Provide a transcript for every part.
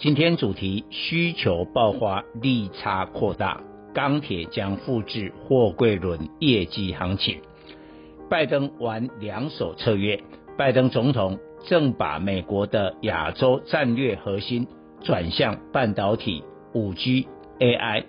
今天主题：需求爆发，利差扩大，钢铁将复制货柜轮业绩行情。拜登玩两手策略，拜登总统正把美国的亚洲战略核心转向半导体、五 G、AI，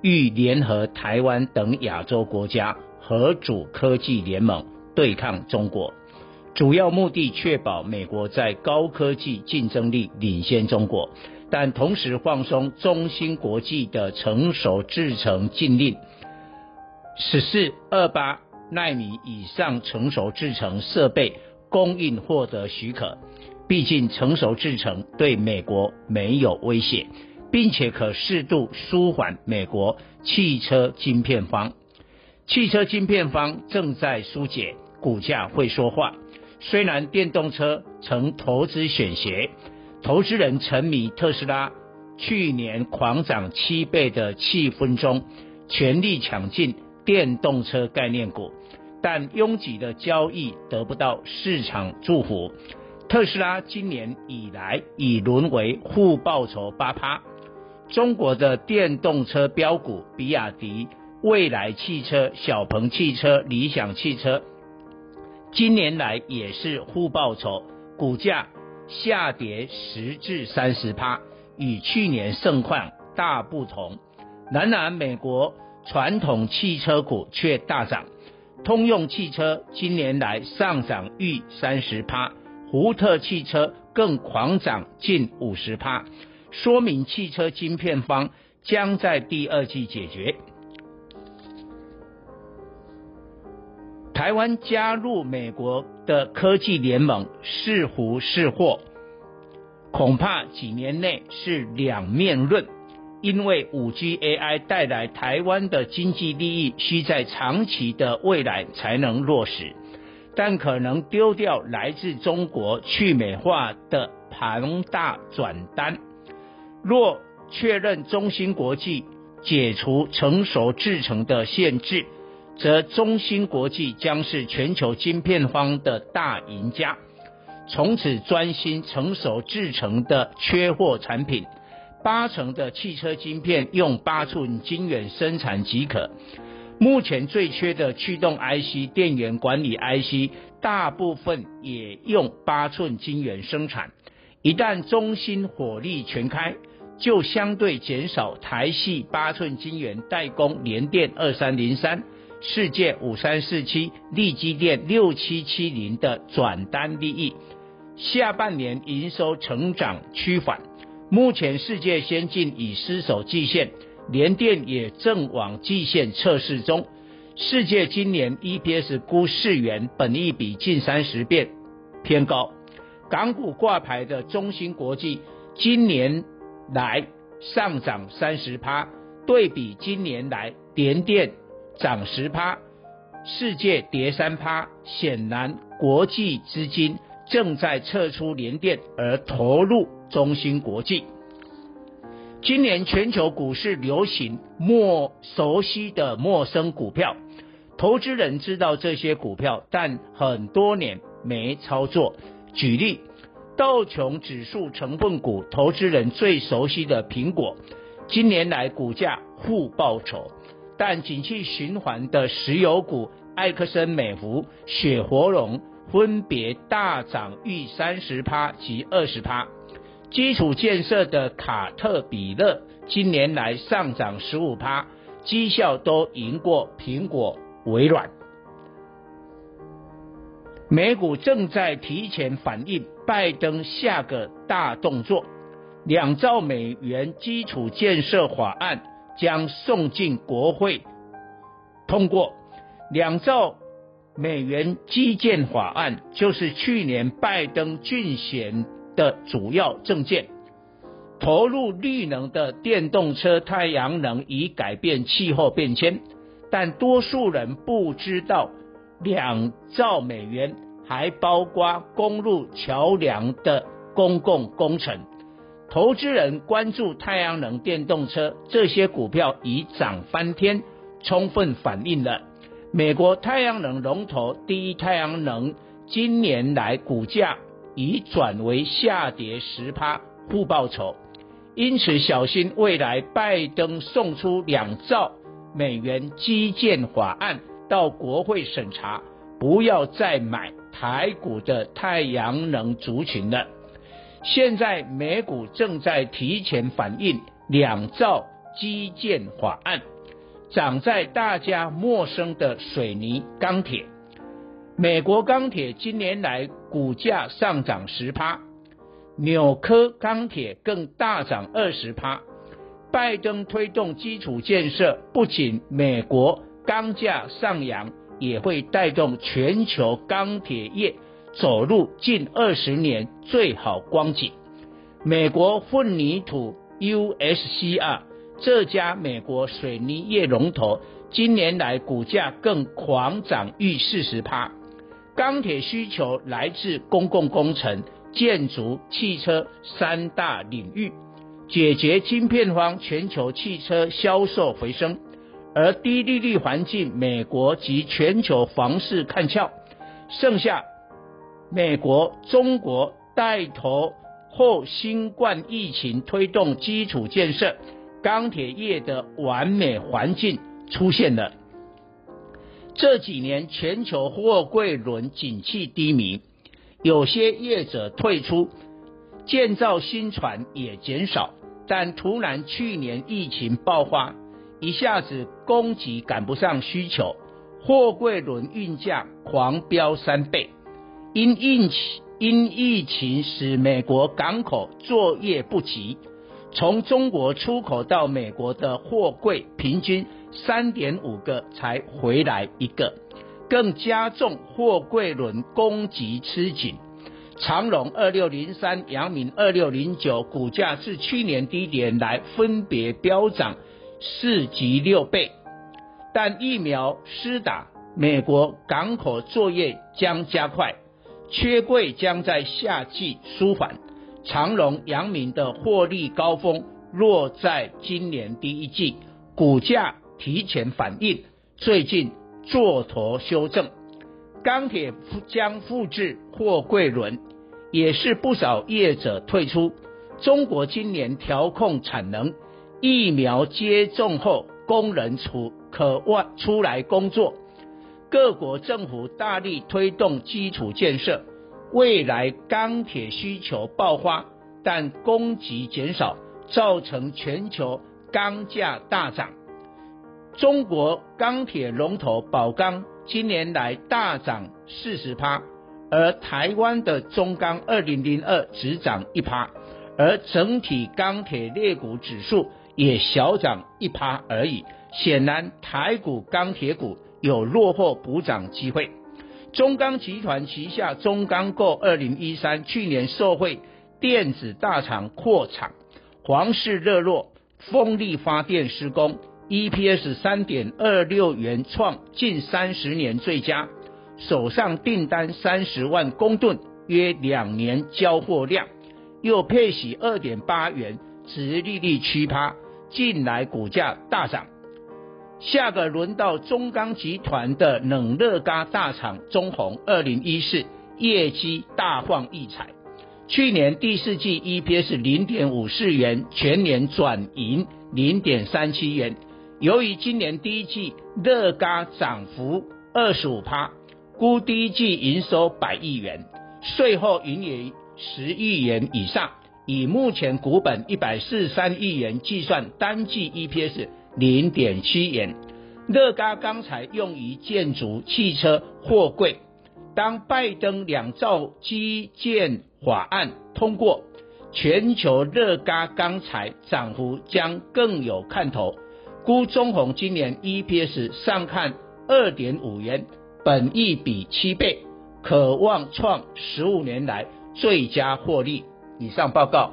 欲联合台湾等亚洲国家合组科技联盟对抗中国。主要目的确保美国在高科技竞争力领先中国，但同时放松中芯国际的成熟制程禁令，十四二八纳米以上成熟制程设备供应获得许可。毕竟成熟制程对美国没有威胁，并且可适度舒缓美国汽车晶片方。汽车晶片方正在疏解，股价会说话。虽然电动车成投资选鞋，投资人沉迷特斯拉去年狂涨七倍的气氛中，全力抢进电动车概念股，但拥挤的交易得不到市场祝福。特斯拉今年以来已沦为负报酬八趴。中国的电动车标股，比亚迪、蔚来汽车、小鹏汽车、理想汽车。今年来也是负报酬，股价下跌十至三十趴，与去年盛况大不同。然而，美国传统汽车股却大涨，通用汽车今年来上涨逾三十趴，福特汽车更狂涨近五十趴，说明汽车晶片方将在第二季解决。台湾加入美国的科技联盟是福是祸，恐怕几年内是两面论，因为五 G AI 带来台湾的经济利益，需在长期的未来才能落实，但可能丢掉来自中国去美化的庞大转单。若确认中芯国际解除成熟制程的限制。则中芯国际将是全球晶片方的大赢家，从此专心成熟制程的缺货产品，八成的汽车晶片用八寸晶圆生产即可。目前最缺的驱动 IC、电源管理 IC，大部分也用八寸晶圆生产。一旦中芯火力全开，就相对减少台系八寸晶圆代工联电二三零三。世界五三四七、利基电六七七零的转单利益，下半年营收成长趋缓。目前世界先进已失守季线，联电也正往季线测试中。世界今年 EPS 估四元，本益比近三十倍，偏高。港股挂牌的中芯国际今年来上涨三十趴，对比今年来联电。涨十趴，世界跌三趴，显然国际资金正在撤出联电而投入中芯国际。今年全球股市流行陌熟悉的陌生股票，投资人知道这些股票，但很多年没操作。举例，道琼指数成分股，投资人最熟悉的苹果，今年来股价负报酬。但景气循环的石油股埃克森美孚、雪佛龙分别大涨逾三十趴及二十趴，基础建设的卡特彼勒今年来上涨十五趴，绩效都赢过苹果、微软。美股正在提前反映拜登下个大动作，两兆美元基础建设法案。将送进国会通过两兆美元基建法案，就是去年拜登竞选的主要政见。投入绿能的电动车、太阳能以改变气候变迁，但多数人不知道，两兆美元还包括公路、桥梁的公共工程。投资人关注太阳能电动车，这些股票已涨翻天，充分反映了美国太阳能龙头第一太阳能今年来股价已转为下跌十趴，负报酬。因此，小心未来拜登送出两兆美元基建法案到国会审查，不要再买台股的太阳能族群了。现在美股正在提前反映两兆基建法案，涨在大家陌生的水泥、钢铁。美国钢铁今年来股价上涨十趴，纽科钢铁更大涨二十趴。拜登推动基础建设，不仅美国钢价上扬，也会带动全球钢铁业。走入近二十年最好光景。美国混凝土 USCR 这家美国水泥业龙头，今年来股价更狂涨逾四十趴。钢铁需求来自公共工程、建筑、汽车三大领域，解决晶片荒，全球汽车销售回升，而低利率环境，美国及全球房市看俏，剩下。美国、中国带头后新冠疫情推动基础建设，钢铁业的完美环境出现了。这几年全球货柜轮景气低迷，有些业者退出，建造新船也减少。但突然去年疫情爆发，一下子供给赶不上需求，货柜轮运价狂飙三倍。因疫情因疫情使美国港口作业不及，从中国出口到美国的货柜平均三点五个才回来一个，更加重货柜轮供给吃紧。长荣二六零三、阳明二六零九股价自去年低点来分别飙涨四及六倍，但疫苗施打，美国港口作业将加快。缺柜将在夏季舒缓，长荣、阳明的获利高峰落在今年第一季，股价提前反应，最近做头修正。钢铁将复制货柜轮，也是不少业者退出。中国今年调控产能，疫苗接种后，工人出可外出来工作。各国政府大力推动基础建设，未来钢铁需求爆发，但供给减少，造成全球钢价大涨。中国钢铁龙头宝钢今年来大涨四十趴，而台湾的中钢二零零二只涨一趴，而整体钢铁类股指数也小涨一趴而已。显然，台股钢铁股。有落后补涨机会。中钢集团旗下中钢构二零一三去年受惠电子大厂扩厂，黄世热络，风力发电施工，EPS 三点二六元创近三十年最佳，手上订单三十万公吨，约两年交货量，又配息二点八元，殖利率七趴，近来股价大涨。下个轮到中钢集团的冷热轧大厂中红，二零一四业绩大放异彩，去年第四季 EPS 零点五四元，全年转盈零点三七元。由于今年第一季热轧涨幅二十五趴，估第一季营收百亿元，税后盈余十亿元以上，以目前股本一百四十三亿元计算，单季 EPS。零点七元，热轧钢材用于建筑、汽车、货柜。当拜登两兆基建法案通过，全球热轧钢材涨幅将更有看头。估中鸿今年 EPS 上看二点五元，本益比七倍，可望创十五年来最佳获利。以上报告。